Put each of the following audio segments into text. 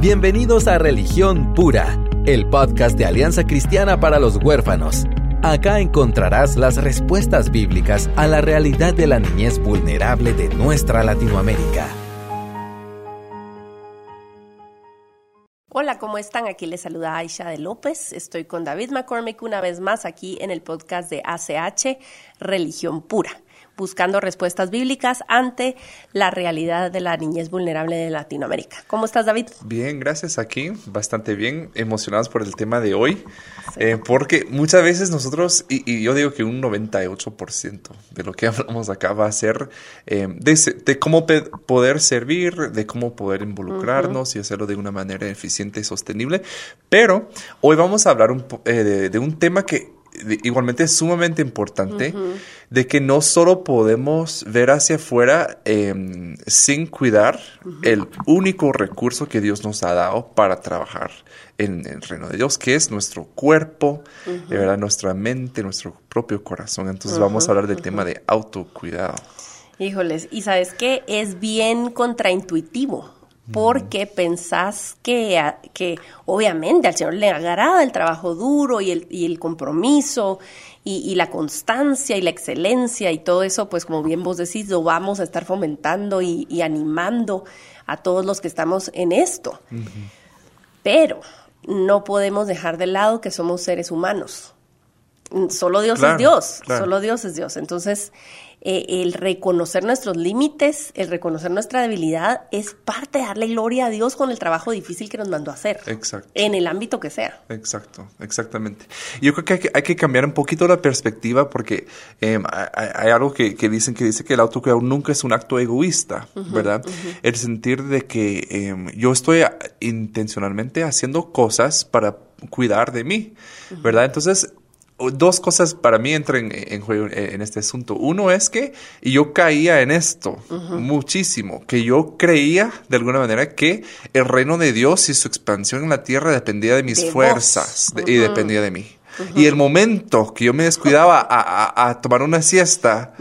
Bienvenidos a Religión Pura, el podcast de Alianza Cristiana para los Huérfanos. Acá encontrarás las respuestas bíblicas a la realidad de la niñez vulnerable de nuestra Latinoamérica. Hola, ¿cómo están? Aquí les saluda Aisha de López. Estoy con David McCormick una vez más aquí en el podcast de ACH Religión Pura buscando respuestas bíblicas ante la realidad de la niñez vulnerable de Latinoamérica. ¿Cómo estás, David? Bien, gracias. Aquí, bastante bien, emocionados por el tema de hoy, eh, porque muchas veces nosotros, y, yo digo que un 98% de lo que hablamos acá va a ser eh, de, cómo poder servir, de cómo poder involucrarnos y hacerlo de una manera eficiente y sostenible, pero hoy vamos a hablar eh, de un tema que igualmente es sumamente importante de que no solo podemos ver hacia afuera em, sin cuidar el único recurso que Dios nos ha dado para trabajar en, el reino de Dios, que es nuestro cuerpo, ¿verdad? nuestra mente, nuestro propio corazón. Entonces vamos a hablar del tema de autocuidado. Híjoles, y sabes que es bien contraintuitivo porque pensás que, que obviamente al Señor le agrada el trabajo duro y el, y el compromiso y, la constancia y la excelencia y todo eso, pues como bien vos decís, lo vamos a estar fomentando y, animando a todos los que estamos en esto. Pero no podemos dejar de lado que somos seres humanos. Solo Dios es Dios, solo Dios es Dios. Entonces, eh, el reconocer nuestros límites, el reconocer nuestra debilidad, es parte de darle gloria a Dios con el trabajo difícil que nos mandó a hacer. Exacto. En el ámbito que sea. Exacto, exactamente. Yo creo que hay que, cambiar un poquito la perspectiva porque em, hay, algo que, dicen que dice que el autocuidado nunca es un acto egoísta, ¿verdad? El sentir de que em, yo estoy intencionalmente haciendo cosas para cuidar de mí, ¿verdad? Entonces, dos cosas para mí entran en, juego en este asunto. Uno es que yo caía en esto muchísimo, que yo creía de alguna manera que el reino de Dios y su expansión en la tierra dependía de mis fuerzas y dependía de mí. Y el momento que yo me descuidaba a, tomar una siesta,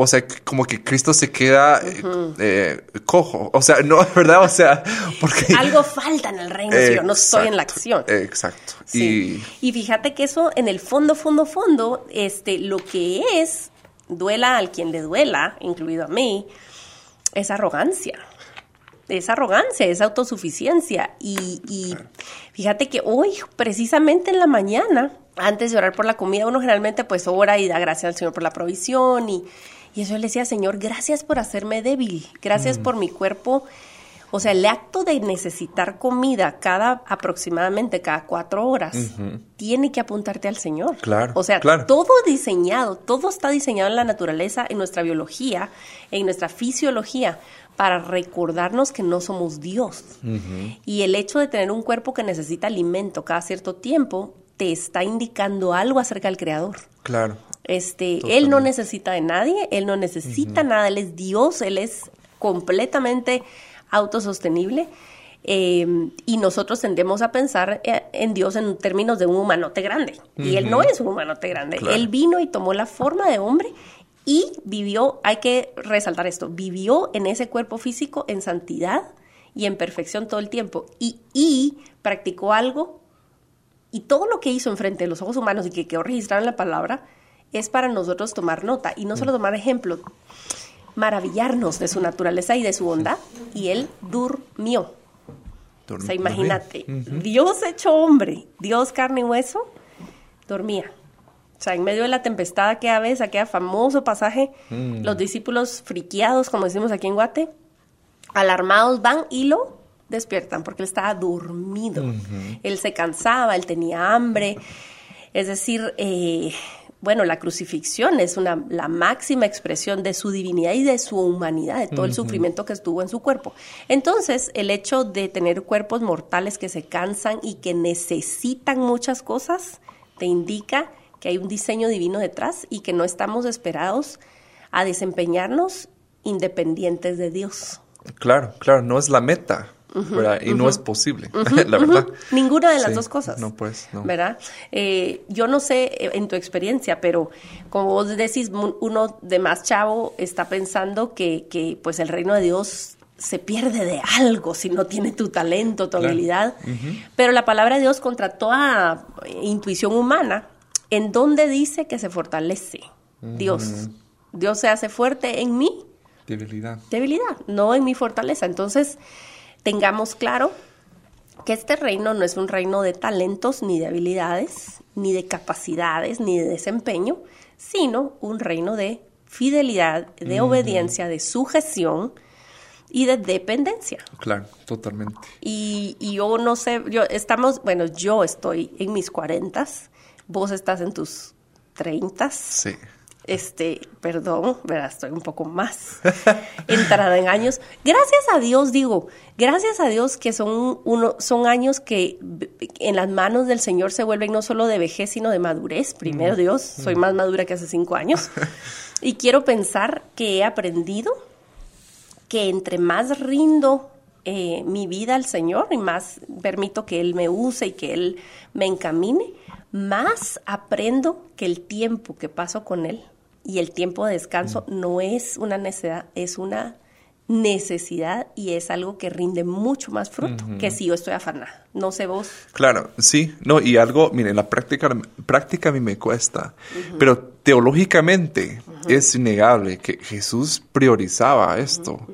o sea, como que Cristo se queda eh, eh, cojo. O sea, no, ¿verdad? O sea, porque... Algo falta en el reino si yo no estoy en la acción. Exacto. Y... fíjate que eso, en el fondo, fondo, fondo, este, lo que es, duela al quien le duela, incluido a mí, es arrogancia. Es arrogancia, es autosuficiencia. Y, y fíjate que hoy, precisamente en la mañana, antes de orar por la comida, uno generalmente pues ora y da gracias al Señor por la provisión y y eso le decía, Señor, gracias por hacerme débil, gracias mm. por mi cuerpo. O sea, el acto de necesitar comida cada aproximadamente cada cuatro horas tiene que apuntarte al Señor. Claro. O sea, todo diseñado, todo está diseñado en la naturaleza, en nuestra biología, en nuestra fisiología, para recordarnos que no somos Dios. Y el hecho de tener un cuerpo que necesita alimento cada cierto tiempo te está indicando algo acerca del Creador. Claro. Este, él no necesita de nadie, él no necesita nada, él es Dios, él es completamente autosostenible. Em, y nosotros tendemos a pensar eh, en Dios en términos de un humanote grande. Y Él no es un humanote grande. Él vino y tomó la forma de hombre y vivió, hay que resaltar esto, vivió en ese cuerpo físico en santidad y en perfección todo el tiempo. Y, y practicó algo. Y todo lo que hizo enfrente de los ojos humanos y que quedó registrado en la palabra, es para nosotros tomar nota y no solo tomar ejemplo, maravillarnos de su naturaleza y de su bondad. Y él durmió. o sea, imagínate, Dios hecho hombre, Dios carne y hueso, dormía. O sea, en medio de la tempestad, aquella vez, aquel famoso pasaje, mm. los discípulos friqueados, como decimos aquí en Guate, alarmados van y lo despiertan porque él estaba dormido. Él se cansaba, él tenía hambre. Es decir, eh, bueno, la crucifixión es una, la máxima expresión de su divinidad y de su humanidad, de todo el sufrimiento que estuvo en su cuerpo. Entonces, el hecho de tener cuerpos mortales que se cansan y que necesitan muchas cosas, te indica que hay un diseño divino detrás y que no estamos esperados a desempeñarnos independientes de Dios. Claro, claro, no es la meta. Y no es posible, la verdad. Ninguna de las dos cosas. No, pues, no. ¿Verdad? Eh, yo no sé eh, en tu experiencia, pero como vos decís, uno de más chavo está pensando que, que pues el reino de Dios se pierde de algo si no tiene tu talento, tu habilidad. Pero la palabra de Dios contra toda intuición humana, ¿en dónde dice que se fortalece? Dios. Dios se hace fuerte en mí. Debilidad. Debilidad, no en mi fortaleza. Entonces, tengamos claro que este reino no es un reino de talentos, ni de habilidades, ni de capacidades, ni de desempeño, sino un reino de fidelidad, de obediencia, de sujeción, y de dependencia. Claro, totalmente. Y, yo no sé, yo estamos, bueno, yo estoy en mis cuarentas, vos estás en tus treintas. Sí. Este, perdón, ¿verdad? estoy un poco más entrada en años. Gracias a Dios, digo, gracias a Dios que son, uno, son años que en las manos del Señor se vuelven no solo de vejez, sino de madurez. Primero Dios, soy más madura que hace cinco años. y quiero pensar que he aprendido que entre más rindo eh, mi vida al Señor y más permito que Él me use y que Él me encamine, más aprendo que el tiempo que paso con Él y el tiempo de descanso mm. no es una necesidad, es una necesidad y es algo que rinde mucho más fruto que si yo estoy afanada. No sé vos. Claro, sí, no, y algo, miren, la práctica, práctica a mí me cuesta, pero teológicamente es innegable que Jesús priorizaba esto.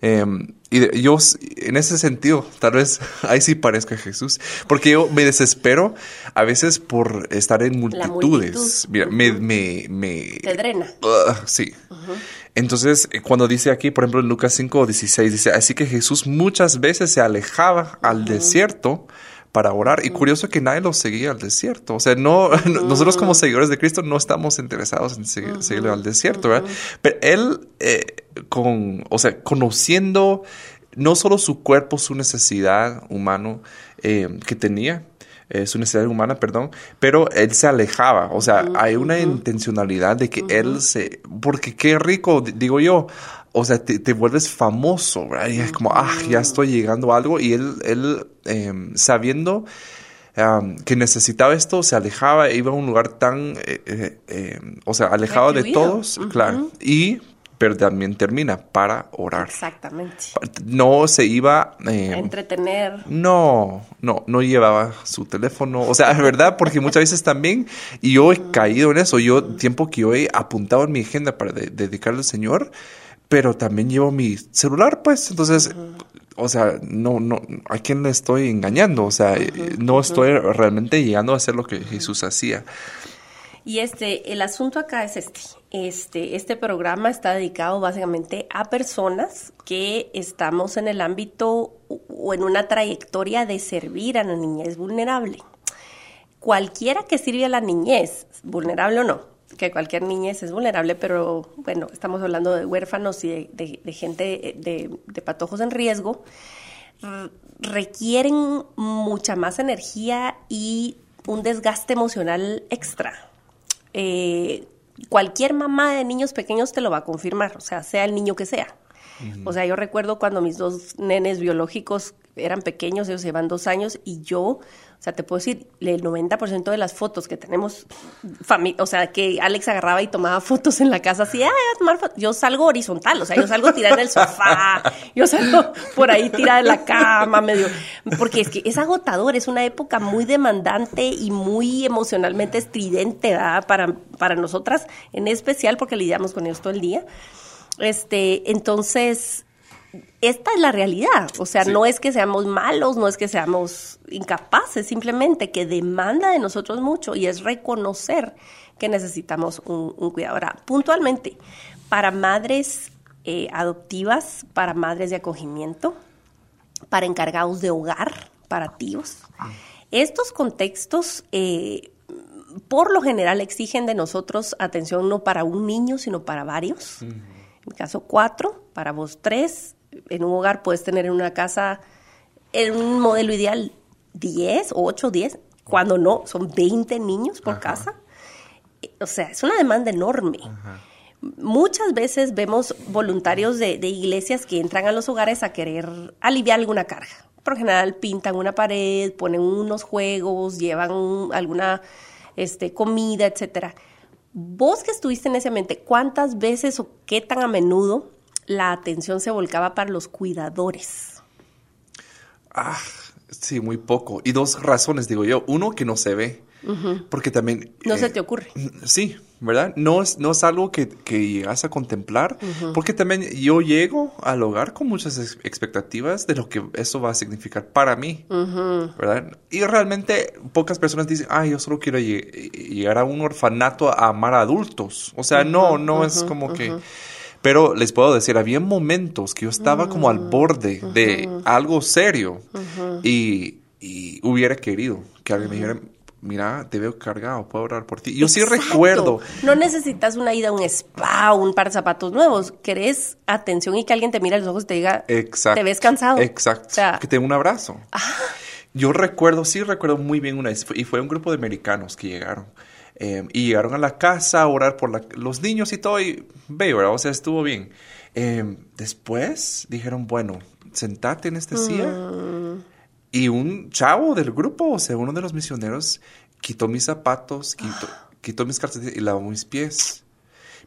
Em, y yo, en ese sentido, tal vez ahí sí parezca Jesús, porque yo me desespero a veces por estar en multitudes. Mira, me, me, me, Te drena. sí. Entonces, eh, cuando dice aquí, por ejemplo, en Lucas 5, 16, dice, así que Jesús muchas veces se alejaba al desierto para orar. Y curioso que nadie lo seguía al desierto. O sea, no, nosotros como seguidores de Cristo no estamos interesados en seguirle al desierto, ¿verdad? Pero él, eh, con, o sea, conociendo no solo su cuerpo, su necesidad humano eh, que tenía, eh, su necesidad humana, perdón, pero él se alejaba, o sea, hay una intencionalidad de que él se, porque qué rico, digo yo, o sea, te, vuelves famoso, ¿verdad? Y es como, ah, ya estoy llegando a algo, y él, él em, sabiendo que necesitaba esto, se alejaba, iba a un lugar tan, eh, o sea, alejado de todos, claro, y pero también termina para orar. Exactamente. No se iba... Eh, a entretener. No, no, no llevaba su teléfono. O sea, es verdad, porque muchas veces también, y yo he caído en eso, yo tiempo que yo he apuntado en mi agenda para dedicarle al Señor, pero también llevo mi celular, pues, entonces... O sea, no, no, ¿a quién le estoy engañando? O sea, no estoy realmente llegando a hacer lo que Jesús hacía. Y este, el asunto acá es este. Este, este programa está dedicado básicamente a personas que estamos en el ámbito o en una trayectoria de servir a la niñez vulnerable. Cualquiera que sirve a la niñez, vulnerable o no, que cualquier niñez es vulnerable, pero bueno, estamos hablando de huérfanos y de, gente de, de, patojos en riesgo, requieren mucha más energía y un desgaste emocional extra eh, cualquier mamá de niños pequeños te lo va a confirmar, o sea, sea el niño que sea. O sea, yo recuerdo cuando mis dos nenes biológicos eran pequeños, ellos llevan dos años, y yo, o sea, te puedo decir, el 90% de las fotos que tenemos, o sea, que Alex agarraba y tomaba fotos en la casa, así, ah, a tomar fotos. Yo salgo horizontal, o sea, yo salgo tirada del sofá, yo salgo por ahí tirada en la cama, medio, porque es que es agotador, es una época muy demandante y muy emocionalmente estridente, ¿verdad? Para, para nosotras, en especial porque lidiamos con ellos todo el día. Este, entonces, esta es la realidad. O sea, no es que seamos malos, no es que seamos incapaces, simplemente que demanda de nosotros mucho y es reconocer que necesitamos un, cuidado. Ahora, puntualmente, para madres eh, adoptivas, para madres de acogimiento, para encargados de hogar, para tíos, estos contextos eh, por lo general exigen de nosotros atención no para un niño, sino para varios. En mi caso, cuatro, para vos tres, en un hogar puedes tener en una casa, en un modelo ideal, 10, 8, 10, cuando no, son 20 niños por casa. O sea, es una demanda enorme. Muchas veces vemos voluntarios de, iglesias que entran a los hogares a querer aliviar alguna carga. Por general pintan una pared, ponen unos juegos, llevan alguna este, comida, etcétera. Vos que estuviste en ese mente, ¿cuántas veces o qué tan a menudo la atención se volcaba para los cuidadores. Ah, sí, muy poco. Y dos razones, digo yo. Uno, que no se ve. Porque también... No se te ocurre. Sí, ¿verdad? No es, no es algo que, que llegas a contemplar, porque también yo llego al hogar con muchas expectativas de lo que eso va a significar para mí, ¿verdad? Y realmente pocas personas dicen, ay, yo solo quiero llegar a un orfanato a amar a adultos. O sea, no, no es como que... Pero les puedo decir, había momentos que yo estaba como al borde de algo serio y, y hubiera querido que alguien me dijera, mira, te veo cargado, puedo orar por ti. Yo sí recuerdo. No necesitas una ida a un spa, un par de zapatos nuevos. Querés atención y que alguien te mire a los ojos y te diga, Exacto. te ves cansado. Exacto. que te dé un abrazo. Ah. Yo recuerdo, sí recuerdo muy bien una vez, y fue un grupo de americanos que llegaron. Em, y llegaron a la casa a orar por los niños y todo, y veo, O sea, estuvo bien. Em, después dijeron, bueno, sentate en este silla. Mm. Y un chavo del grupo, o sea, uno de los misioneros, quitó mis zapatos, quitó, quitó mis calcetines y lavó mis pies.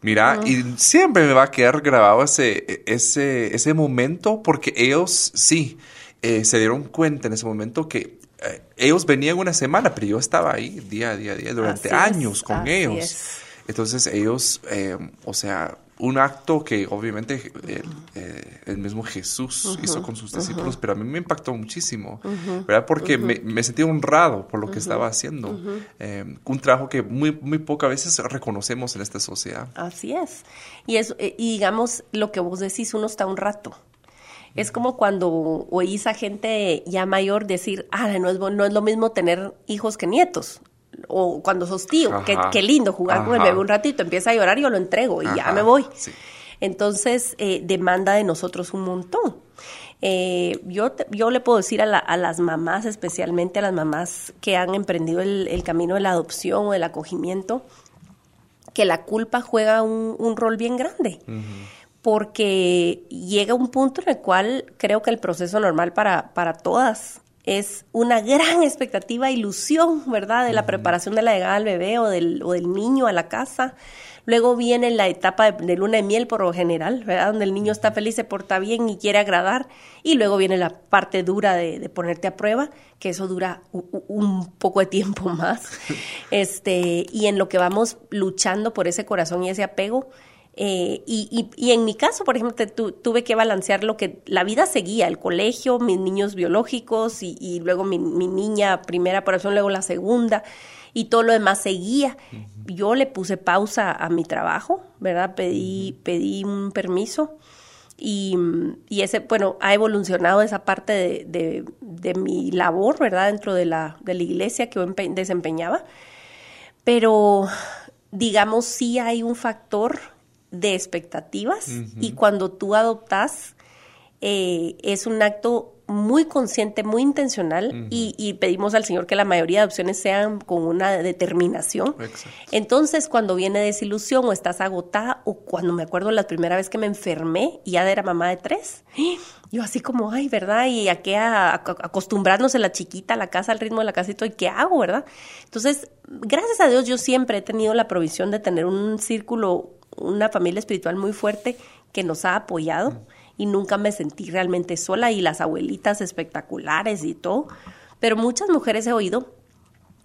Mira, y siempre me va a quedar grabado ese, ese, ese momento porque ellos sí eh, se dieron cuenta en ese momento que eh, ellos venían una semana, pero yo estaba ahí día a día, día durante años con ellos. Entonces ellos, eh, o sea, un acto que obviamente eh, el, mismo Jesús hizo con sus discípulos, pero a mí me impactó muchísimo, ¿verdad? Porque me, sentí honrado por lo que estaba haciendo. Eh, un trabajo que muy, muy pocas veces reconocemos en esta sociedad. Así es. Y, es, eh, y digamos, lo que vos decís, uno está un rato. Es como cuando oís a gente ya mayor decir, ah, no es, no es lo mismo tener hijos que nietos o cuando sos tío, qué, lindo jugar con el bebé un ratito, empieza a llorar, y yo lo entrego y ya me voy. Entonces, eh, demanda de nosotros un montón. Eh, yo, yo le puedo decir a, las mamás, especialmente a las mamás que han emprendido el, camino de la adopción o del acogimiento, que la culpa juega un, rol bien grande. Porque llega un punto en el cual creo que el proceso normal para, para todas es una gran expectativa, ilusión, ¿verdad? De la preparación de la llegada al bebé o del, o del niño a la casa. Luego viene la etapa de, luna de miel por lo general, ¿verdad? Donde el niño está feliz, se porta bien y quiere agradar. Y luego viene la parte dura de, ponerte a prueba, que eso dura un, poco de tiempo más. Este, y en lo que vamos luchando por ese corazón y ese apego, eh, y, y, en mi caso, por ejemplo, tuve que balancear lo que la vida seguía, el colegio, mis niños biológicos y, luego mi, niña primera operación, luego la segunda y todo lo demás seguía. Yo le puse pausa a mi trabajo, ¿verdad? Pedí, pedí un permiso y, y, ese, bueno, ha evolucionado esa parte de, de, de, mi labor, ¿verdad? Dentro de la, de la iglesia que yo desempeñaba. Pero, digamos, sí hay un factor de expectativas y cuando tú adoptas eh, es un acto muy consciente, muy intencional y, pedimos al Señor que la mayoría de opciones sean con una determinación. Entonces, cuando viene desilusión o estás agotada o cuando me acuerdo la primera vez que me enfermé y ya era mamá de tres, yo así como, ay, ¿verdad? Y a qué a, acostumbrarnos en la chiquita, a la casa, al ritmo de la casa y todo, ¿y qué hago, verdad? Entonces, gracias a Dios yo siempre he tenido la provisión de tener un círculo una familia espiritual muy fuerte que nos ha apoyado y nunca me sentí realmente sola y las abuelitas espectaculares y todo. Pero muchas mujeres he oído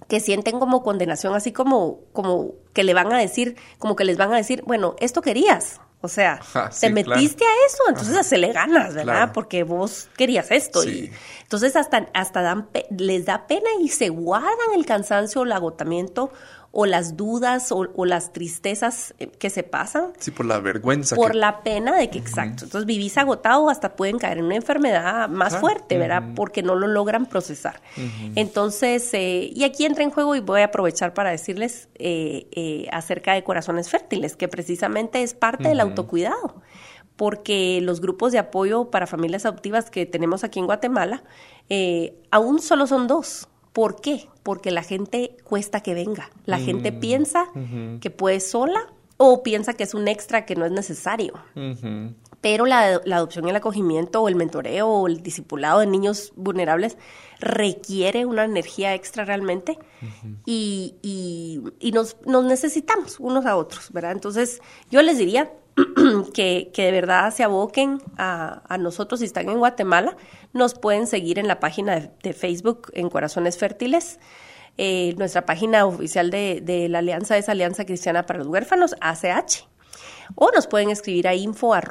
que sienten como condenación, así como, como que le van a decir, como que les van a decir, bueno, esto querías. O sea, ah, te metiste a eso, entonces se le ganas, ¿verdad? Porque vos querías esto. Y entonces hasta, hasta dan, les da pena y se guardan el cansancio o el agotamiento o las dudas o, las tristezas eh, que se pasan. Sí, por la vergüenza. Por la pena de que, exacto. Entonces vivís agotado, hasta pueden caer en una enfermedad más fuerte, ¿verdad? Porque no lo logran procesar. Entonces, eh, y aquí entra en juego y voy a aprovechar para decirles eh, acerca de corazones fértiles, que precisamente es parte del autocuidado porque los grupos de apoyo para familias adoptivas que tenemos aquí en Guatemala, aún solo son dos. ¿Por qué? Porque la gente cuesta que venga. La gente mm, piensa que puede sola o piensa que es un extra que no es necesario. Pero la, adopción y el acogimiento o el mentoreo o el discipulado de niños vulnerables requiere una energía extra realmente y, y, nos, nos, necesitamos unos a otros, ¿verdad? Entonces yo les diría, que, que, de verdad se aboquen a, a, nosotros si están en Guatemala, nos pueden seguir en la página de, Facebook en Corazones Fértiles. Eh, nuestra página oficial de, de, la Alianza es Alianza Cristiana para los Huérfanos, ACH. O nos pueden escribir a info.ach.gt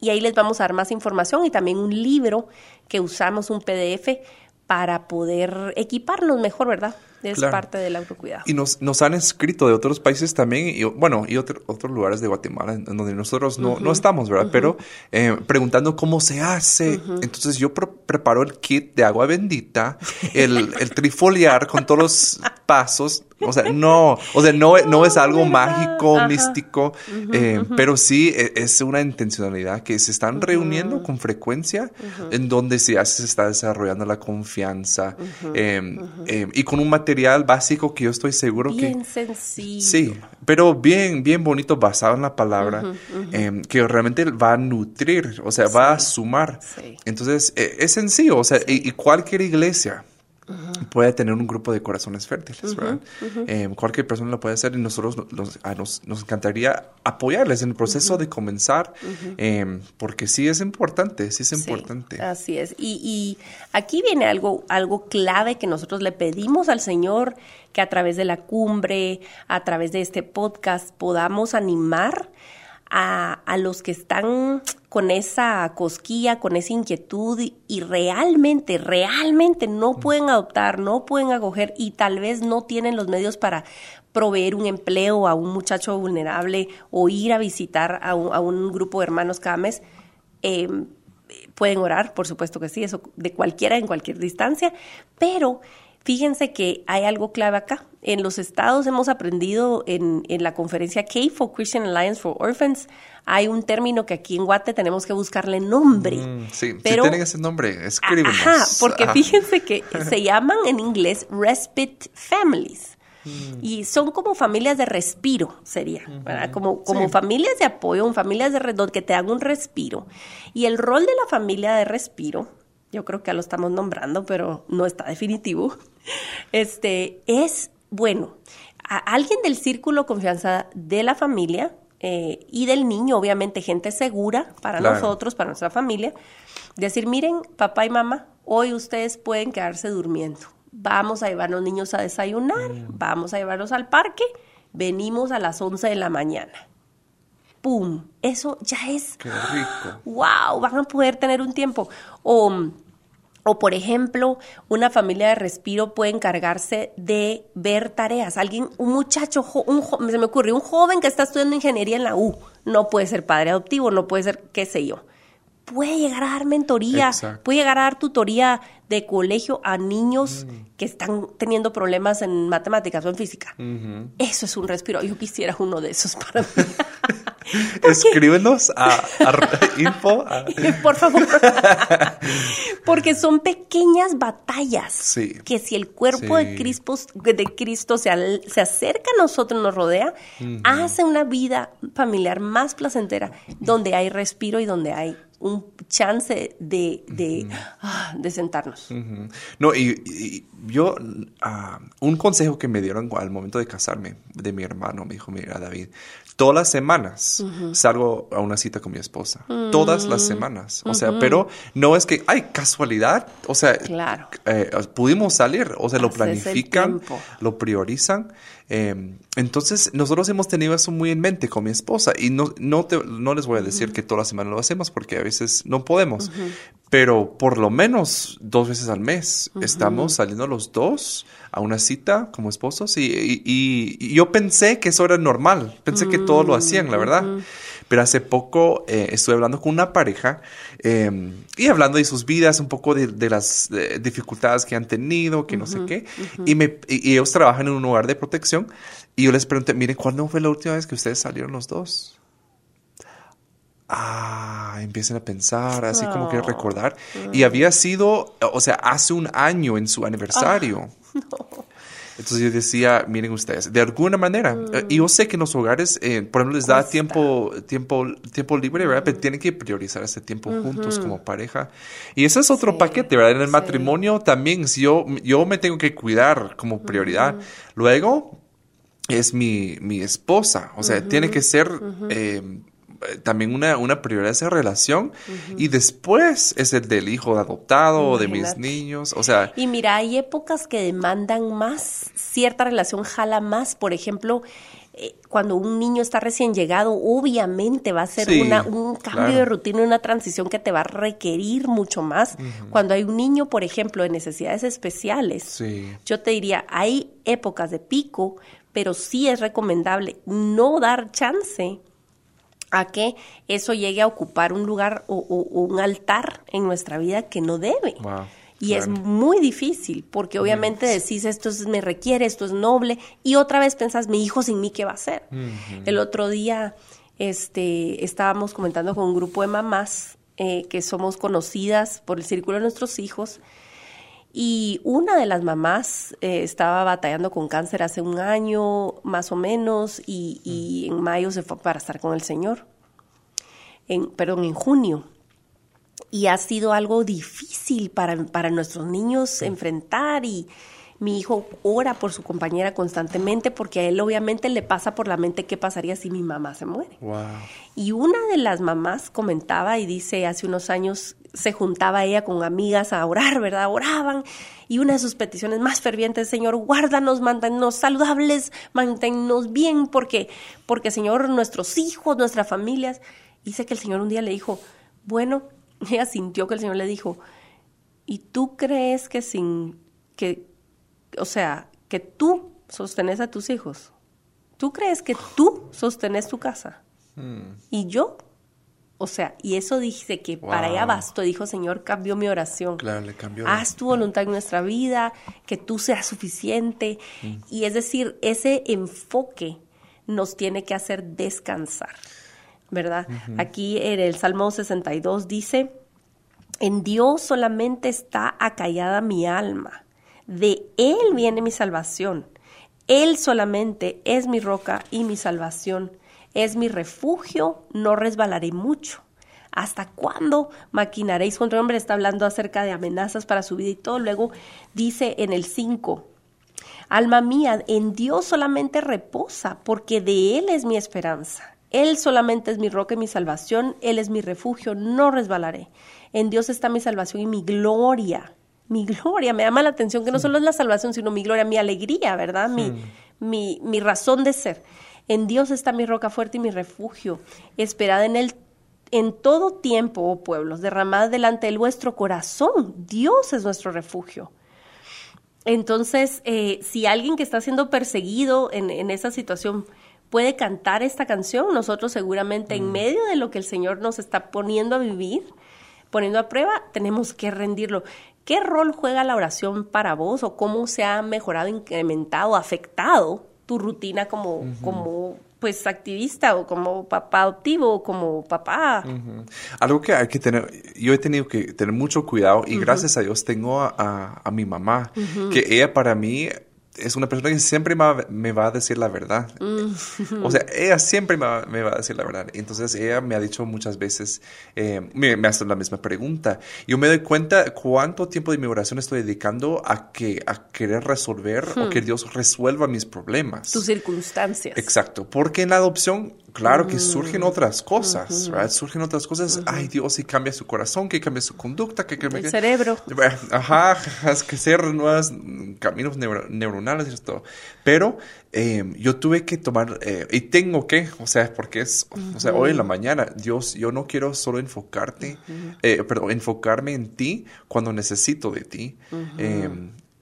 y ahí les vamos a dar más información y también un libro que usamos, un PDF, para poder equiparnos mejor, ¿verdad? Es claro. parte del autocuidado. Y nos, nos han escrito de otros países también, y bueno, y otro, otros lugares de Guatemala, en donde nosotros no, uh -huh. no estamos, ¿verdad? Uh -huh. Pero eh, preguntando cómo se hace. Uh -huh. Entonces yo pre preparo el kit de agua bendita, el, el trifoliar con todos los pasos. O sea, no, o sea, no, no es algo mágico, Ajá. místico, eh, pero sí e, es una intencionalidad que se están reuniendo con frecuencia, en donde se, se está desarrollando la confianza eh, eh, y con un material básico que yo estoy seguro bien que... Bien sencillo. Sí, pero bien, bien bonito, basado en la palabra, que realmente va a nutrir, o sea, sí. va a sumar. Sí. Entonces, e, es sencillo, o sea, y, y cualquier iglesia Puede tener un grupo de corazones fértiles, uh -huh, ¿verdad? Uh -huh. eh, cualquier persona lo puede hacer y nosotros nos, nos, nos encantaría apoyarles en el proceso de comenzar, eh, porque sí es importante, sí es importante. Sí, así es. Y, y, aquí viene algo, algo clave que nosotros le pedimos al Señor, que a través de la cumbre, a través de este podcast, podamos animar a, a, los que están con esa cosquilla, con esa inquietud y, realmente, realmente no pueden adoptar, no pueden acoger y tal vez no tienen los medios para proveer un empleo a un muchacho vulnerable o ir a visitar a un, a un grupo de hermanos cada mes. Eh, pueden orar, por supuesto que sí, eso de cualquiera en cualquier distancia, pero Fíjense que hay algo clave acá. En los estados hemos aprendido en, en la conferencia K for Christian Alliance for Orphans, hay un término que aquí en Guate tenemos que buscarle nombre. Mm, sí, pero, si tienen ese nombre. Ajá, porque ajá. fíjense que se llaman en inglés respite families. Mm. Y son como familias de respiro, sería, ¿verdad? Como, como sí. familias de apoyo, familias de que te dan un respiro. Y el rol de la familia de respiro yo creo que ya lo estamos nombrando, pero no está definitivo, este, es, bueno, a alguien del círculo confianza de la familia eh, y del niño, obviamente gente segura para claro. nosotros, para nuestra familia, decir, miren, papá y mamá, hoy ustedes pueden quedarse durmiendo. Vamos a llevar a los niños a desayunar, mm. vamos a llevarlos al parque, venimos a las 11 de la mañana. ¡Pum! Eso ya es... ¡Qué rico! ¡Wow! Van a poder tener un tiempo. O o, por ejemplo, una familia de respiro puede encargarse de ver tareas. Alguien, un muchacho, un, se me ocurrió, un joven que está estudiando ingeniería en la U, no puede ser padre adoptivo, no puede ser, qué sé yo. Puede llegar a dar mentoría, Exacto. puede llegar a dar tutoría de colegio a niños mm. que están teniendo problemas en matemáticas o en física. Uh -huh. Eso es un respiro. Yo quisiera uno de esos para mí. Escríbenos a, a info. A... Por favor. Porque son pequeñas batallas sí. que si el cuerpo sí. de, Cristo, de Cristo se, al, se, acerca a nosotros, nos rodea, uh -huh. hace una vida familiar más placentera, donde hay respiro y donde hay un chance de, de, uh -huh. de sentarnos. Uh -huh. No, y, y yo, uh, un consejo que me dieron al momento de casarme, de mi hermano, me dijo, mira, David, todas las semanas -huh. salgo a una cita con mi esposa. Todas las semanas. O sea, pero no es que hay casualidad. O sea, claro. eh, pudimos salir. O sea, lo planifican, lo priorizan. Eh, entonces, nosotros hemos tenido eso muy en mente con mi esposa. Y no, no, te, no les voy a decir que toda la semana lo hacemos porque a veces no podemos. Pero por lo menos dos veces al mes estamos saliendo los dos a una cita como esposos. Y, y, y, yo pensé que eso era normal. Pensé que todos lo hacían, la verdad. Pero hace poco eh, estuve hablando con una pareja eh, y hablando de sus vidas, un poco de, de las de dificultades que han tenido, que uh -huh, no sé qué. Uh -huh. y, me, y, ellos trabajan en un lugar de protección. Y yo les pregunté, miren, ¿cuándo fue la última vez que ustedes salieron los dos? Ah, empiecen a pensar, así oh. como que recordar. Y había sido, o sea, hace un año en su aniversario. Oh, no. Entonces yo decía, miren ustedes, de alguna manera, mm. y yo sé que en los hogares, eh, por ejemplo, les da tiempo, tiempo, tiempo libre, ¿verdad? Pero tienen que priorizar ese tiempo juntos como pareja. Y ese es otro sí, paquete, ¿verdad? En el sí. matrimonio también, si yo, yo me tengo que cuidar como prioridad. Luego, es mi, mi esposa. O sea, tiene que ser eh, también una, una prioridad esa relación. Y después es el del hijo adoptado o de mis niños. O sea. Y mira, hay épocas que demandan más, cierta relación jala más. Por ejemplo, eh, cuando un niño está recién llegado, obviamente va a ser una, un cambio de rutina, una transición que te va a requerir mucho más. Cuando hay un niño, por ejemplo, de necesidades especiales, yo te diría, hay épocas de pico, pero sí es recomendable no dar chance a que eso llegue a ocupar un lugar o, un altar en nuestra vida que no debe. Y es muy difícil, porque obviamente decís, esto me requiere, esto es noble, y otra vez pensás, mi hijo sin mí, ¿qué va a hacer? El otro día este, estábamos comentando con un grupo de mamás eh, que somos conocidas por el círculo de nuestros hijos, y una de las mamás eh, estaba batallando con cáncer hace un año más o menos, y, y en mayo se fue para estar con el Señor, en, perdón, en junio. Y ha sido algo difícil para, para nuestros niños enfrentar y mi hijo ora por su compañera constantemente porque a él obviamente le pasa por la mente qué pasaría si mi mamá se muere. Y una de las mamás comentaba y dice, hace unos años se juntaba ella con amigas a orar, ¿verdad? Oraban y una de sus peticiones más fervientes, Señor, guárdanos, manténnos saludables, manténnos bien, porque, porque Señor, nuestros hijos, nuestras familias. Dice que el Señor un día le dijo, bueno, ella sintió que el Señor le dijo, ¿y tú crees que sin que, o sea, que tú sostenes a tus hijos? ¿Tú crees que tú sostenes tu casa? Hmm. Y yo, o sea, y eso dice que para ella bastó, dijo Señor, cambió mi oración. Claro, le cambió. Haz tu voluntad en nuestra vida, que tú seas suficiente. Hmm. Y es decir, ese enfoque nos tiene que hacer descansar. ¿verdad? Aquí en el Salmo 62 dice, en Dios solamente está acallada mi alma, de Él viene mi salvación, Él solamente es mi roca y mi salvación, es mi refugio, no resbalaré mucho. ¿Hasta cuándo maquinaréis contra el hombre? Está hablando acerca de amenazas para su vida y todo. Luego dice en el 5, Alma mía, en Dios solamente reposa, porque de Él es mi esperanza. Él solamente es mi roca y mi salvación, Él es mi refugio, no resbalaré. En Dios está mi salvación y mi gloria. Mi gloria, me llama la atención que no solo es la salvación, sino mi gloria, mi alegría, ¿verdad? Mi, mi, mi razón de ser. En Dios está mi roca fuerte y mi refugio. Esperad en Él en todo tiempo, oh pueblos, derramad delante de vuestro corazón. Dios es nuestro refugio. Entonces, eh, si alguien que está siendo perseguido en, en esa situación puede cantar esta canción, nosotros seguramente en mm. medio de lo que el Señor nos está poniendo a vivir, poniendo a prueba, tenemos que rendirlo. ¿Qué rol juega la oración para vos o cómo se ha mejorado, incrementado, afectado tu rutina como, como pues activista o como papá adoptivo o como papá. Algo que hay que tener, yo he tenido que tener mucho cuidado y gracias a Dios tengo a, a mi mamá, que ella para mí es una persona que siempre me va a decir la verdad. O sea, ella siempre me va, a decir la verdad. Entonces, ella me ha dicho muchas veces, eh, me, hace la misma pregunta. Yo me doy cuenta cuánto tiempo de mi oración estoy dedicando a, que, a querer resolver o que hmm. Dios resuelva mis problemas. Tus circunstancias. Exacto. Porque en la adopción Claro que surgen mm. otras cosas, ¿verdad? Surgen otras cosas. Ay, Dios, y cambia su corazón, que cambia su conducta, que cambia... El cerebro. Ajá, has que ser nuevos caminos neuronales y todo. Pero eh, yo tuve que tomar, eh, y tengo que, o sea, porque es, o sea, hoy en la mañana, Dios, yo no quiero solo enfocarte, eh, perdón, enfocarme en ti cuando necesito de ti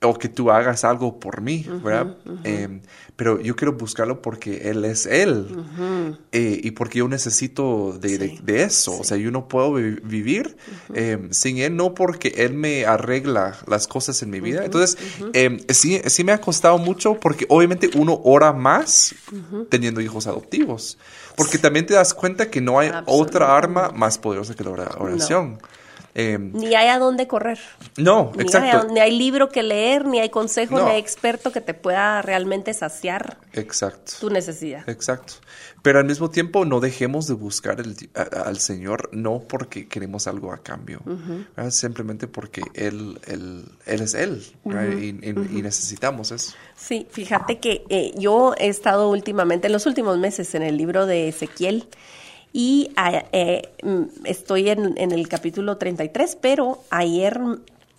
o que tú hagas algo por mí, ¿verdad? Em, pero yo quiero buscarlo porque Él es Él eh, y porque yo necesito de, eso. O sea, yo no puedo vivir em, sin Él, no porque Él me arregla las cosas en mi vida. Entonces, em, sí, sí me ha costado mucho porque obviamente uno ora más teniendo hijos adoptivos. Porque también te das cuenta que no hay otra arma más poderosa que la oración. Eh, Ni hay a dónde correr. no, Ni exacto. hay, ni hay libro que leer, ni hay consejo, No. ni hay experto que te pueda realmente saciar Exacto. tu necesidad. Exacto. Pero al mismo tiempo no dejemos de buscar el- a- al Señor no porque queremos algo a cambio, simplemente porque Él, él, él es Él ¿verdad? y, y- y necesitamos eso. Sí, fíjate que eh, yo he estado últimamente, en los últimos meses, en el libro de Ezequiel y ah, eh, mm, estoy en, en el capítulo 33, pero ayer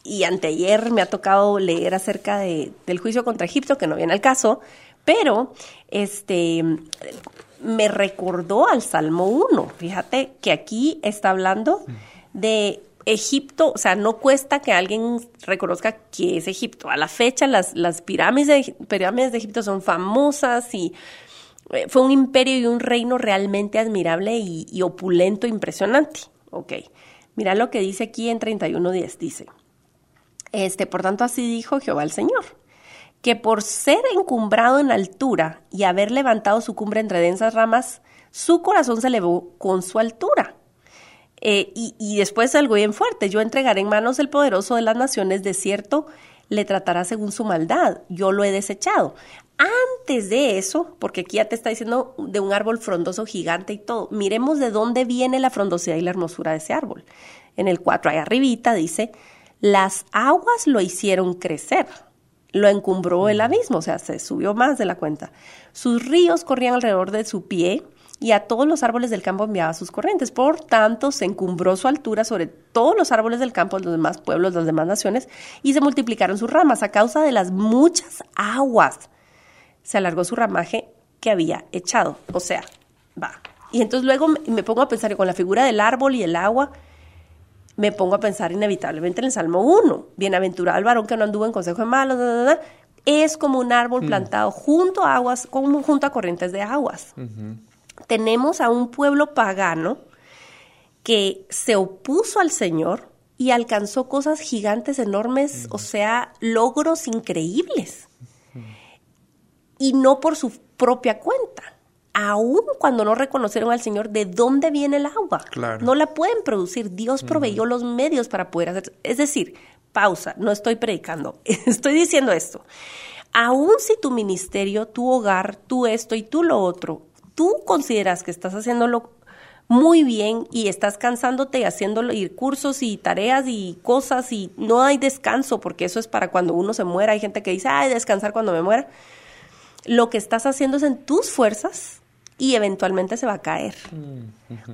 y anteayer me ha tocado leer acerca de, del juicio contra Egipto, que no viene al caso, pero este me recordó al Salmo 1. Fíjate que aquí está hablando de Egipto, o sea, no cuesta que alguien reconozca que es Egipto. A la fecha las, las pirámides, de, pirámides de Egipto son famosas y fue un imperio y un reino realmente admirable y, opulento, impresionante. Ok, mira lo que dice aquí en 31.10, dice, este, por tanto así dijo Jehová el Señor, que por ser encumbrado en altura y haber levantado su cumbre entre densas ramas, su corazón se elevó con su altura. Eh, y, y después algo bien fuerte, yo entregaré en manos del poderoso de las naciones, de cierto, le tratará según su maldad, yo lo he desechado. Antes de eso, porque aquí ya te está diciendo de un árbol frondoso gigante y todo, miremos de dónde viene la frondosidad y la hermosura de ese árbol. En el 4, ahí arribita, dice, las aguas lo hicieron crecer, lo encumbró el abismo, o sea, se subió más de la cuenta. Sus ríos corrían alrededor de su pie y a todos los árboles del campo enviaba sus corrientes. Por tanto, se encumbró su altura sobre todos los árboles del campo los demás pueblos, las demás naciones, y se multiplicaron sus ramas a causa de las muchas aguas. Se alargó su ramaje que había echado. O sea, va. Y entonces luego me, pongo a pensar y con la figura del árbol y el agua, me pongo a pensar inevitablemente en el Salmo 1. Bienaventurado el varón que no anduvo en consejo de malos, da, da, da. es como un árbol plantado junto a aguas, como junto a corrientes de aguas. Tenemos a un pueblo pagano que se opuso al Señor y alcanzó cosas gigantes, enormes, o sea, logros increíbles. Y no por su propia cuenta. Aún cuando no reconocieron al Señor, ¿de dónde viene el agua? Claro. No la pueden producir. Dios proveyó los medios para poder hacer. Es decir, pausa, no estoy predicando, estoy diciendo esto. Aún si tu ministerio, tu hogar, tú esto y tú lo otro, tú consideras que estás haciéndolo muy bien y estás cansándote y haciéndolo y cursos y tareas y cosas y no hay descanso porque eso es para cuando uno se muera. Hay gente que dice, ay, descansar cuando me muera. Lo que estás haciendo es en tus fuerzas y eventualmente se va a caer.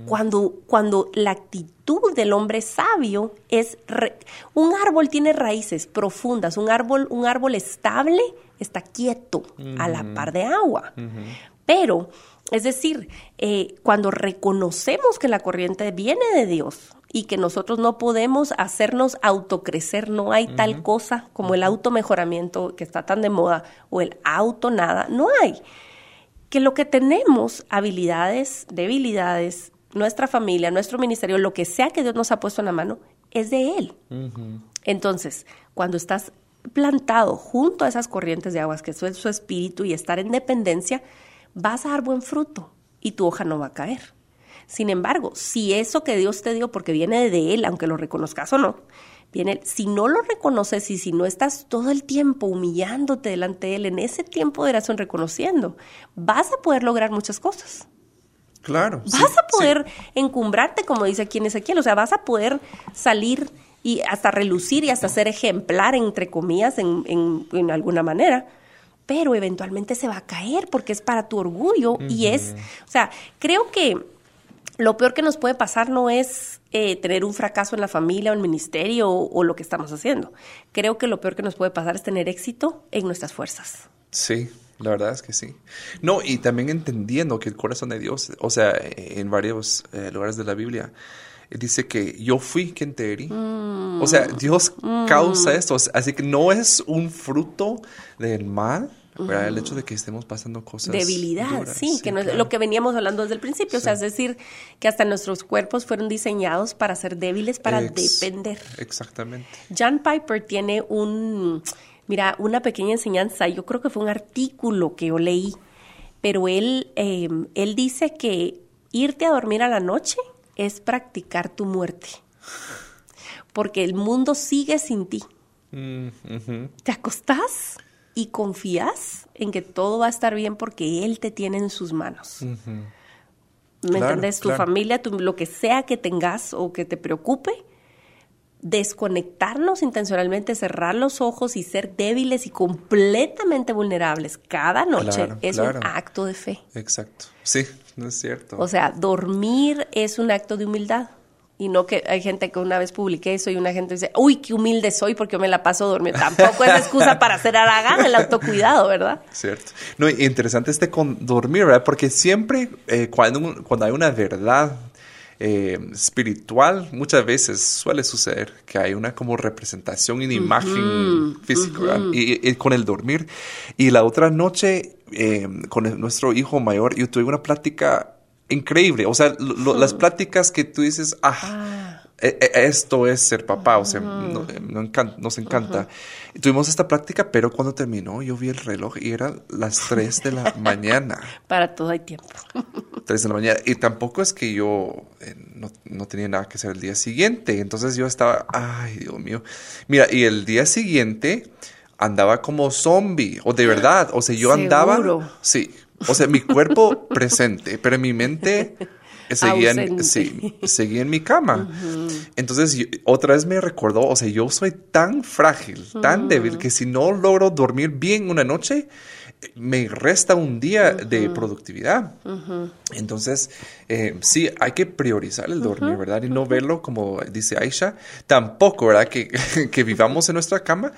Cuando, cuando la actitud del hombre sabio es re- un árbol tiene raíces profundas, un árbol, un árbol estable está quieto a la par de agua. Pero, es decir, eh, cuando reconocemos que la corriente viene de Dios y que nosotros no podemos hacernos autocrecer, no hay tal cosa como el automejoramiento que está tan de moda o el auto nada, no hay que lo que tenemos, habilidades, debilidades, nuestra familia, nuestro ministerio, lo que sea que Dios nos ha puesto en la mano, es de Él. Entonces, cuando estás plantado junto a esas corrientes de aguas, que es su espíritu y estar en dependencia, vas a dar buen fruto y tu hoja no va a caer. Sin embargo, si eso que Dios te dio, porque viene de Él, aunque lo reconozcas o no, viene, si no lo reconoces y si no estás todo el tiempo humillándote delante de Él, en ese tiempo de oración reconociendo, vas a poder lograr muchas cosas. Claro. Vas sí, a sí. poder encumbrarte, como dice aquí en Ezequiel, o sea, vas a poder salir y hasta relucir y hasta ser ejemplar, entre comillas, en, en- en alguna manera, pero eventualmente se va a caer porque es para tu orgullo y es, o sea, creo que lo peor que nos puede pasar no es eh, tener un fracaso en la familia o en el ministerio o, o lo que estamos haciendo. Creo que lo peor que nos puede pasar es tener éxito en nuestras fuerzas. Sí, la verdad es que sí. No, y también entendiendo que el corazón de Dios, o sea, en varios eh, lugares de la Biblia, dice que yo fui quien te herí. O sea, Dios causa esto. o sea, Así que no es un fruto del mal, El hecho de que estemos pasando cosas. Debilidad, duras. sí, que no es claro. lo que veníamos hablando desde el principio, o sea, es decir, que hasta nuestros cuerpos fueron diseñados para ser débiles, para Ex- depender. Exactamente. John Piper tiene un, mira, una pequeña enseñanza, yo creo que fue un artículo que yo leí, pero él, eh, él dice que irte a dormir a la noche es practicar tu muerte. porque el mundo sigue sin ti. Mm. Te acostás y confías en que todo va a estar bien porque Él te tiene en sus manos. ¿Me Claro, entendés? Tu claro. familia, tu- lo que sea que tengas o que te preocupe, desconectarnos intencionalmente, cerrar los ojos y ser débiles y completamente vulnerables cada noche Claro, es un acto de fe. Exacto. Sí, no es cierto. O sea, dormir es un acto de humildad. Y no que hay gente que una vez publiqué eso y una gente dice, uy, qué humilde soy porque yo me la paso dormida. Tampoco es excusa para hacer haragán el autocuidado, ¿verdad? Cierto. No, interesante este con dormir, ¿verdad? Porque siempre eh, cuando, cuando hay una verdad eh, espiritual, muchas veces suele suceder que hay una como representación una imagen física, ¿verdad? y, y con el dormir. Y la otra noche, eh, con el- nuestro hijo mayor, yo tuve una plática increíble. O sea, lo- lo- las pláticas que tú dices, ah, e- e- esto es ser papá, o sea, no- eh, no nos encanta. Tuvimos esta práctica, pero cuando terminó yo vi el reloj y eran las 3 de la mañana. Para todo hay tiempo. 3 de la mañana. Y tampoco es que yo eh, no, no tenía nada que hacer el día siguiente. Entonces yo estaba, ay, Dios mío. Mira, y el día siguiente andaba como zombie, o de verdad, o sea, yo andaba, Seguro. sí, o sea, mi cuerpo presente, pero mi mente seguía en, sí, seguía en mi cama. Entonces, yo- otra vez me recordó, o sea, yo soy tan frágil, tan débil, que si no logro dormir bien una noche, me resta un día de productividad. Entonces, eh, sí, hay que priorizar el dormir, ¿verdad? Y no verlo como dice Aisha, tampoco, ¿verdad? Que, que vivamos en nuestra cama,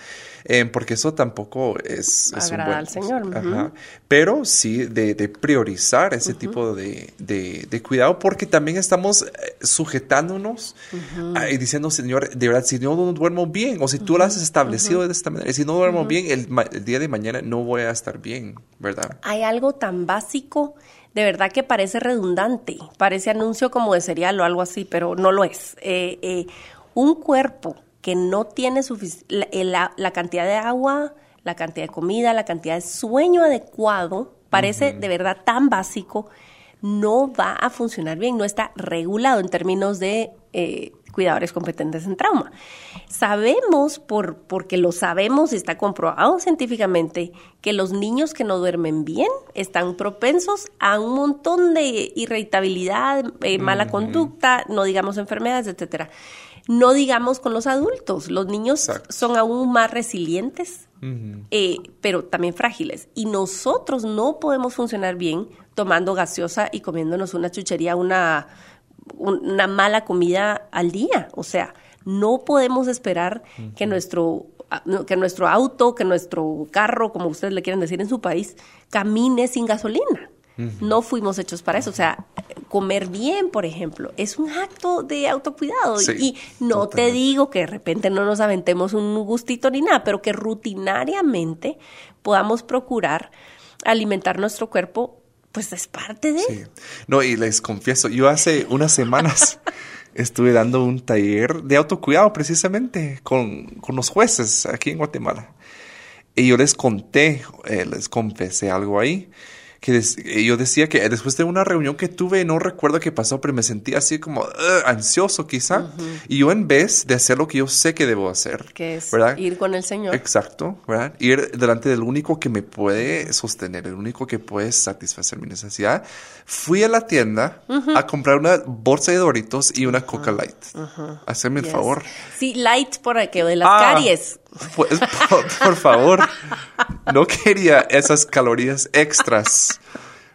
eh, porque eso tampoco es, es un buen... al Señor. Pero sí de, de priorizar ese tipo de, de- de cuidado, porque también estamos eh, sujetándonos y diciendo, Señor, de verdad, si no, no duermo bien, o si tú lo has establecido de esta manera, y si no duermo bien, el, el día de mañana no voy a estar bien, ¿verdad? Hay algo tan básico, de verdad que parece redundante, parece anuncio como de cereal o algo así, pero no lo es. Eh, eh, un cuerpo que no tiene la, eh, la- la cantidad de agua, la cantidad de comida, la cantidad de sueño adecuado, parece de verdad tan básico, no va a funcionar bien, no está regulado en términos de eh, cuidadores competentes en trauma. Sabemos, por, porque lo sabemos y está comprobado científicamente, que los niños que no duermen bien están propensos a un montón de irritabilidad, eh, mala conducta, no digamos enfermedades, etcétera. No digamos con los adultos, los niños Exacto. son aún más resilientes, eh, pero también frágiles. Y nosotros no podemos funcionar bien tomando gaseosa y comiéndonos una chuchería, una, un- una mala comida al día. O sea, no podemos esperar que nuestro que nuestro auto, que nuestro carro, como ustedes le quieren decir en su país, camine sin gasolina. No fuimos hechos para eso. O sea, comer bien, por ejemplo, es un acto de autocuidado. Sí, y no te digo que de repente no nos aventemos un gustito ni nada, pero que rutinariamente podamos procurar alimentar nuestro cuerpo, pues es parte de. Sí. No, y les confieso, yo hace unas semanas estuve dando un taller de autocuidado precisamente con, con los jueces aquí en Guatemala. Y yo les conté, eh, les confesé algo ahí, que des- eh, yo decía que después de una reunión que tuve, no recuerdo qué pasó, pero me sentí así como "Ugh", ansioso quizá. Y yo en vez de hacer lo que yo sé que debo hacer, Que es ¿verdad? ir con el Señor. Exacto, ¿verdad? Ir delante del único que me puede sostener, el único que puede satisfacer mi necesidad. Fui a la tienda a comprar una bolsa de Doritos y una Coca Light. Hacerme el favor. Sí, light por aquello de las Ah, caries. Pues, por, por favor, no quería esas calorías extras.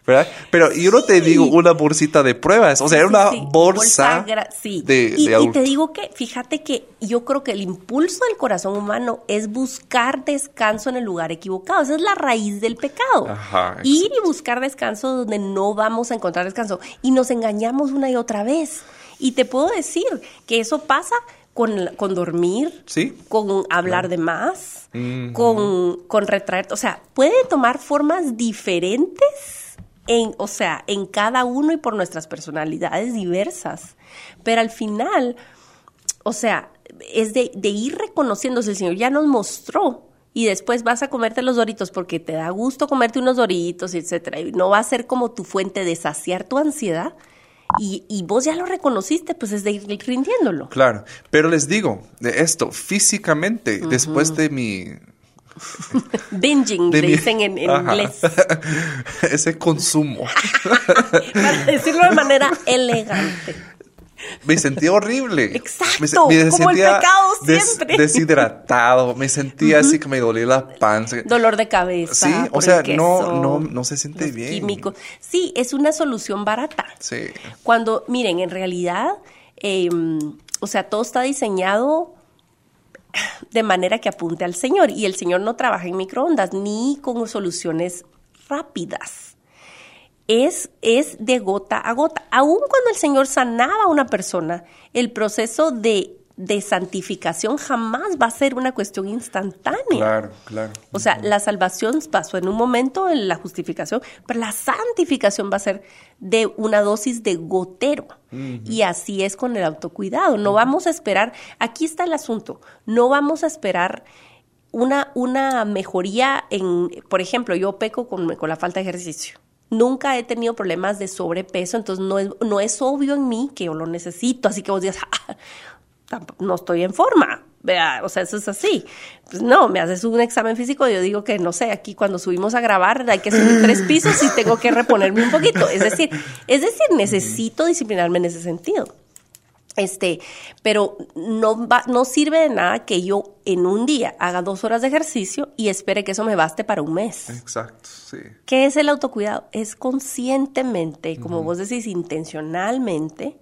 ¿Verdad? Pero yo no te Sí. digo una bolsita de pruebas, o sea, era una sí, bolsa, de, y, de y te digo que, fíjate que yo creo que el impulso del corazón humano es buscar descanso en el lugar equivocado. Esa es la raíz del pecado. Ajá, Ir y buscar descanso donde no vamos a encontrar descanso. Y nos engañamos una y otra vez. Y te puedo decir que eso pasa con, con dormir, Sí. con hablar de más, Ujú. con, con retraer. O sea, puede tomar formas diferentes en, o sea, en cada uno y por nuestras personalidades diversas. Pero al final, o sea, es de, de ir reconociéndose. El Señor ya nos mostró. Y después vas a comerte los doritos porque te da gusto comerte unos doritos, etcétera. Y no va a ser como tu fuente de saciar tu ansiedad. Y, y vos ya lo reconociste, pues es de ir rindiéndolo. Claro, pero les digo, de esto, físicamente, después de mi Binging, de le mi- dicen en, en inglés. Ese consumo. Para decirlo de manera elegante. Me sentía horrible. Exacto, Me, me como el pecado des- siempre. deshidratado. Me sentía así que me dolía la panza. Dolor de cabeza. Sí, o sea, no- no- no se siente bien. Químicos. Sí, es una solución barata. Sí. Cuando, miren, en realidad, eh, o sea, todo está diseñado de manera que apunte al Señor. Y el Señor no trabaja en microondas ni con soluciones rápidas. Es, es de gota a gota. Aun cuando el Señor sanaba a una persona, el proceso de, de santificación jamás va a ser una cuestión instantánea. Claro, claro. O sea, la salvación pasó en un momento en la justificación, pero la santificación va a ser de una dosis de gotero. Y así es con el autocuidado. No vamos a esperar, aquí está el asunto, no vamos a esperar una, una mejoría en, por ejemplo, yo peco con, con la falta de ejercicio. Nunca he tenido problemas de sobrepeso, entonces no es, no es obvio en mí que yo lo necesito, así que vos digas, "Ah, no estoy en forma. Vea, o sea, eso es así. Pues no, me haces un examen físico, yo digo que no sé, aquí cuando subimos a grabar hay que subir tres pisos y tengo que reponerme un poquito. Es decir, es decir, necesito disciplinarme en ese sentido. Este, pero no va, no sirve de nada que yo en un día haga dos horas de ejercicio y espere que eso me baste para un mes. Exacto, sí. ¿Qué es el autocuidado? Es conscientemente, como vos decís, intencionalmente,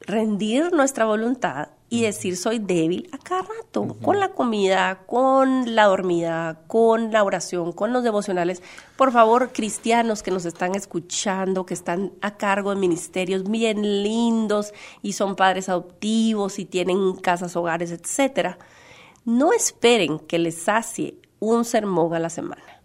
rendir nuestra voluntad y decir soy débil a cada rato, con la comida, con la dormida, con la oración, con los devocionales. Por favor, cristianos que nos están escuchando, que están a cargo de ministerios bien lindos y son padres adoptivos y tienen casas, hogares, etcétera, no esperen que les sacie un sermón a la semana.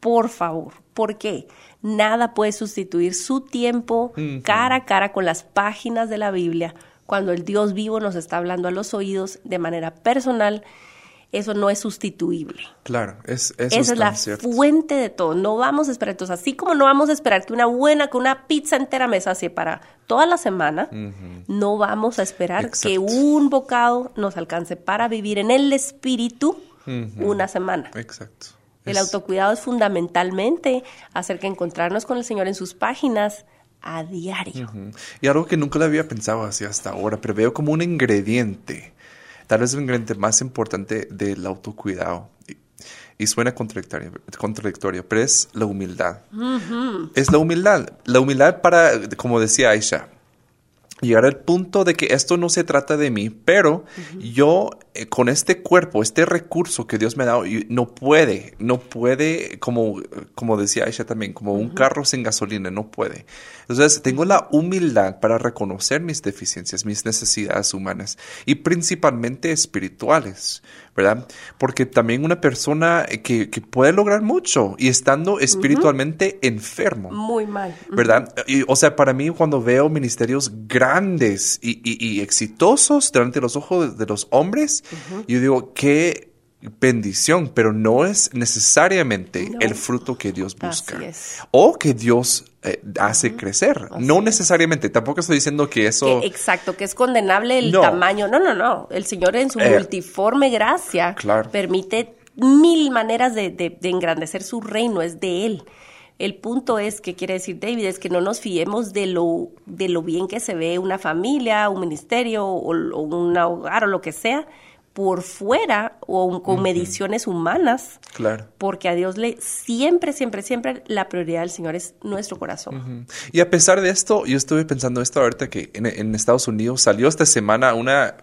Por favor, ¿por qué? Nada puede sustituir su tiempo cara a cara con las páginas de la Biblia cuando el Dios vivo nos está hablando a los oídos de manera personal. Eso no es sustituible. Claro, es, eso Esa es la cierto. fuente de todo. No vamos a esperar. Entonces, así como no vamos a esperar que una buena, que una pizza entera me sacie para toda la semana, no vamos a esperar que un bocado nos alcance para vivir en el espíritu una semana. Exacto. El Es- autocuidado es fundamentalmente hacer que encontrarnos con el Señor en sus páginas a diario. Y algo que nunca lo había pensado así hasta ahora, pero veo como un ingrediente, tal vez el ingrediente más importante del autocuidado. Y, y suena contradictorio, contradictorio, pero es la humildad. Es la humildad. La humildad para, como decía Aisha, llegar al punto de que esto no se trata de mí, pero yo eh, con este cuerpo, este recurso que Dios me ha dado, no puede, no puede, como, como decía Aisha también, como un carro sin gasolina, no puede. Entonces tengo la humildad para reconocer mis deficiencias, mis necesidades humanas y principalmente espirituales, ¿verdad? Porque también una persona que, que puede lograr mucho y estando espiritualmente enfermo. Muy mal. ¿verdad? Y, o sea, para mí cuando veo ministerios grandes y, y- y exitosos delante de los ojos de los hombres, yo digo, qué bendición, pero no es necesariamente No. el fruto que Dios busca. Así es. O que Dios eh, hace crecer. Así no es. necesariamente, tampoco estoy diciendo que eso... Que- exacto, que es condenable el No. tamaño. No, no, no. El Señor en su Eh, multiforme gracia claro. permite mil maneras de, de- de engrandecer su reino, es de Él. El punto es, ¿qué quiere decir David? Es que no nos fiemos de lo, de lo bien que se ve una familia, un ministerio o, o un hogar o lo que sea por fuera o con mediciones humanas, Claro. porque a Dios le siempre, siempre, siempre la prioridad del Señor es nuestro corazón. Y a pesar de esto, yo estuve pensando esto ahorita que en, en Estados Unidos salió esta semana una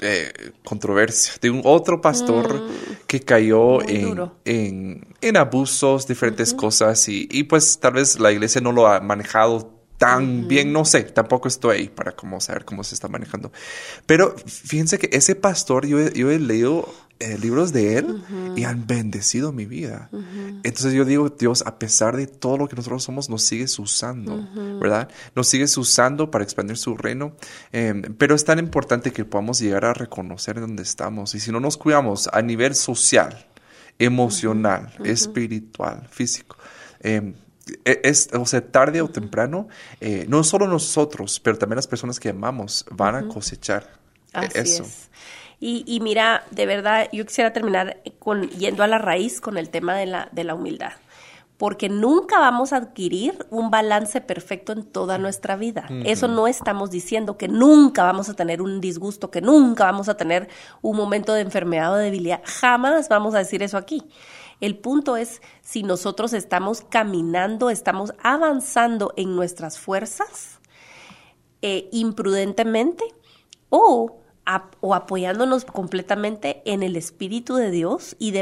eh, controversia de un otro pastor que cayó Mm. En, duro. en, en abusos, diferentes cosas y, y pues tal vez la iglesia no lo ha manejado tan bien, no sé, tampoco estoy ahí para como saber cómo se está manejando. Pero fíjense que ese pastor, yo he, yo he leído eh, libros de él y han bendecido mi vida. Entonces yo digo, Dios, a pesar de todo lo que nosotros somos, nos sigues usando, ¿verdad? Nos sigues usando para expandir su reino. Eh, pero es tan importante que podamos llegar a reconocer dónde estamos. Y si no nos cuidamos a nivel social, emocional, espiritual, físico, eh, e, es, o sea, tarde o temprano, eh, no solo nosotros, pero también las personas que amamos van a cosechar Así eso. es. Y, y mira, de verdad, yo quisiera terminar con, yendo a la raíz con el tema de la, de la humildad porque nunca vamos a adquirir un balance perfecto en toda nuestra vida. Eso no estamos diciendo que nunca vamos a tener un disgusto, que nunca vamos a tener un momento de enfermedad o debilidad. Jamás vamos a decir eso aquí. El punto es si nosotros estamos caminando, estamos avanzando en nuestras fuerzas eh, imprudentemente o o apoyándonos completamente en el Espíritu de Dios y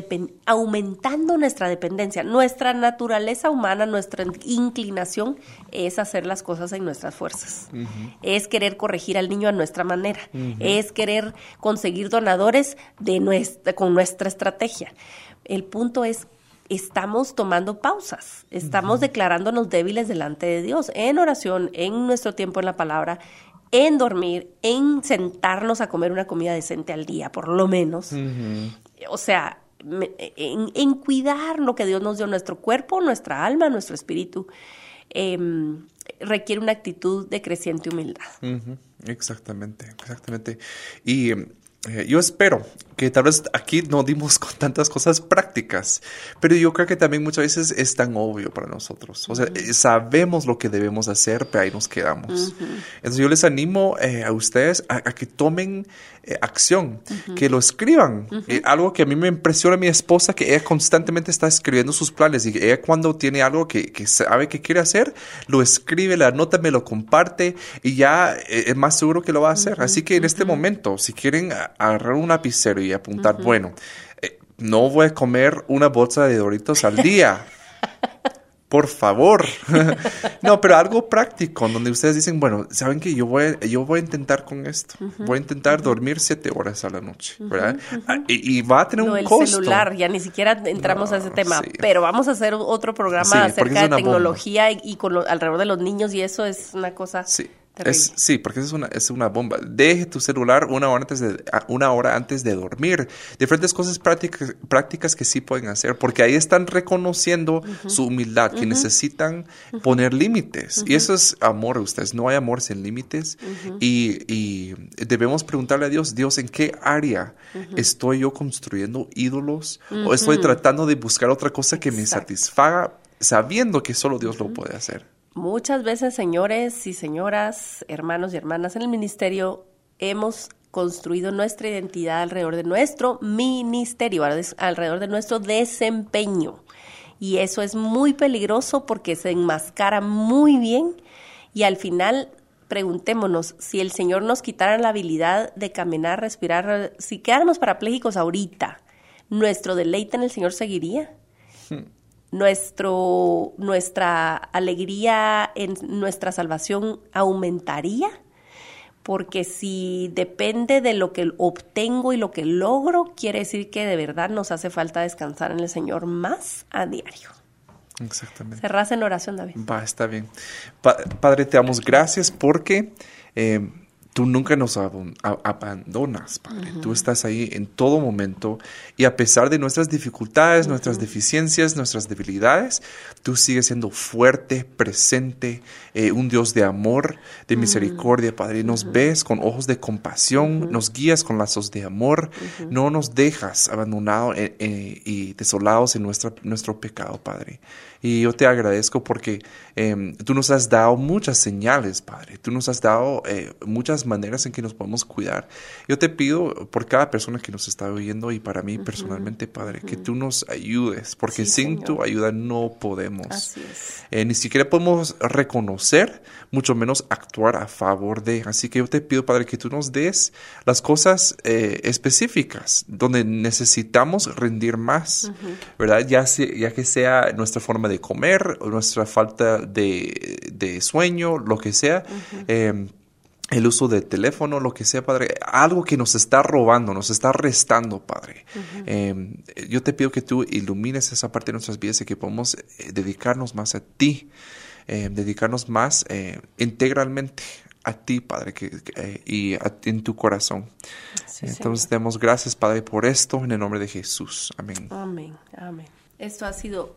aumentando nuestra dependencia. Nuestra naturaleza humana, nuestra inclinación es hacer las cosas en nuestras fuerzas. Es querer corregir al niño a nuestra manera. Es querer conseguir donadores de nuestra, con nuestra estrategia. El punto es estamos tomando pausas, estamos declarándonos débiles delante de Dios en oración, en nuestro tiempo en la palabra, en dormir, en sentarnos a comer una comida decente al día, por lo menos. O sea, en, cuidar lo que Dios nos dio, nuestro cuerpo, nuestra alma, nuestro espíritu, em, requiere una actitud de creciente humildad. Exactamente, exactamente. Y eh, yo espero que tal vez aquí no dimos con tantas cosas prácticas, pero yo creo que también muchas veces es tan obvio para nosotros. O sea, eh, sabemos lo que debemos hacer, pero ahí nos quedamos. Entonces yo les animo eh, a ustedes a, que tomen acción, que lo escriban. algo que a mí me impresiona a mi esposa, que ella constantemente está escribiendo sus planes y ella cuando tiene algo que, que sabe que quiere hacer, lo escribe, la anota, me lo comparte y ya es más seguro que lo va a hacer. Así que en este momento, si quieren agarrar un lapicero y apuntar, bueno, eh, no voy a comer una bolsa de Doritos al día. Por favor. no, pero algo práctico, donde ustedes dicen, bueno, saben que yo voy, a, yo voy a intentar con esto. Voy a intentar dormir siete horas a la noche, ¿verdad? Ah, y, va a tener un el celular, ya ni siquiera entramos a ese tema, pero vamos a hacer otro programa acerca de tecnología y, con alrededor de los niños y eso es una cosa... Sí sí, porque es una, es una bomba. Deje tu celular una hora antes de, una hora antes de dormir. Diferentes cosas prácticas, prácticas que sí pueden hacer, porque ahí están reconociendo su humildad, que necesitan poner límites. Y eso es amor, ustedes. No hay amor sin límites. Y, y, debemos preguntarle a Dios, Dios, ¿en qué área estoy yo construyendo ídolos? ¿O estoy tratando de buscar otra cosa que me satisfaga sabiendo que solo Dios lo puede hacer? Muchas veces, señores y señoras, hermanos y hermanas en el ministerio, hemos construido nuestra identidad alrededor de nuestro ministerio, alrededor de nuestro desempeño. Y eso es muy peligroso porque se enmascara muy bien y al final preguntémonos si el Señor nos quitara la habilidad de caminar, respirar, si quedáramos parapléjicos ahorita, ¿nuestro deleite en el Señor seguiría? Hmm nuestro, nuestra alegría en nuestra salvación aumentaría, porque si depende de lo que obtengo y lo que logro, quiere decir que de verdad nos hace falta descansar en el Señor más a diario. Exactamente. Cerras en oración, David. Va, está bien. padre, te damos gracias porque... Eh, tú nunca nos abandonas, Padre. Tú estás ahí en todo momento y a pesar de nuestras dificultades, nuestras deficiencias, nuestras debilidades, tú sigues siendo fuerte, presente, eh, un Dios de amor, de misericordia, Padre. Nos ves con ojos de compasión, nos guías con lazos de amor, no nos dejas abandonados eh, eh, y desolados en nuestra, nuestro pecado, Padre. Y yo te agradezco porque em, tú nos has dado muchas señales, Padre. Tú nos has dado muchas maneras en que nos podemos cuidar. Yo te pido por cada persona que nos está oyendo y para mí personalmente, Padre, que tú nos ayudes, porque sin tu ayuda no podemos. Eh, ni siquiera podemos reconocer, mucho menos actuar a favor de. Así que yo te pido, Padre, que tú nos des las cosas eh, específicas donde necesitamos rendir más, ¿verdad? Ya, ya que sea nuestra forma de comer, nuestra falta de, de sueño, lo que sea el uso de teléfono, lo que sea, Padre, algo que nos está robando, nos está restando, Padre. Em, yo te pido que tú ilumines esa parte de nuestras vidas y que podamos eh, dedicarnos más a ti, em, dedicarnos más eh, integralmente a ti, Padre, que, eh, y en tu corazón. Entonces, damos gracias, Padre, por esto, en el nombre de Jesús. Amén. Amén, amén. Esto ha sido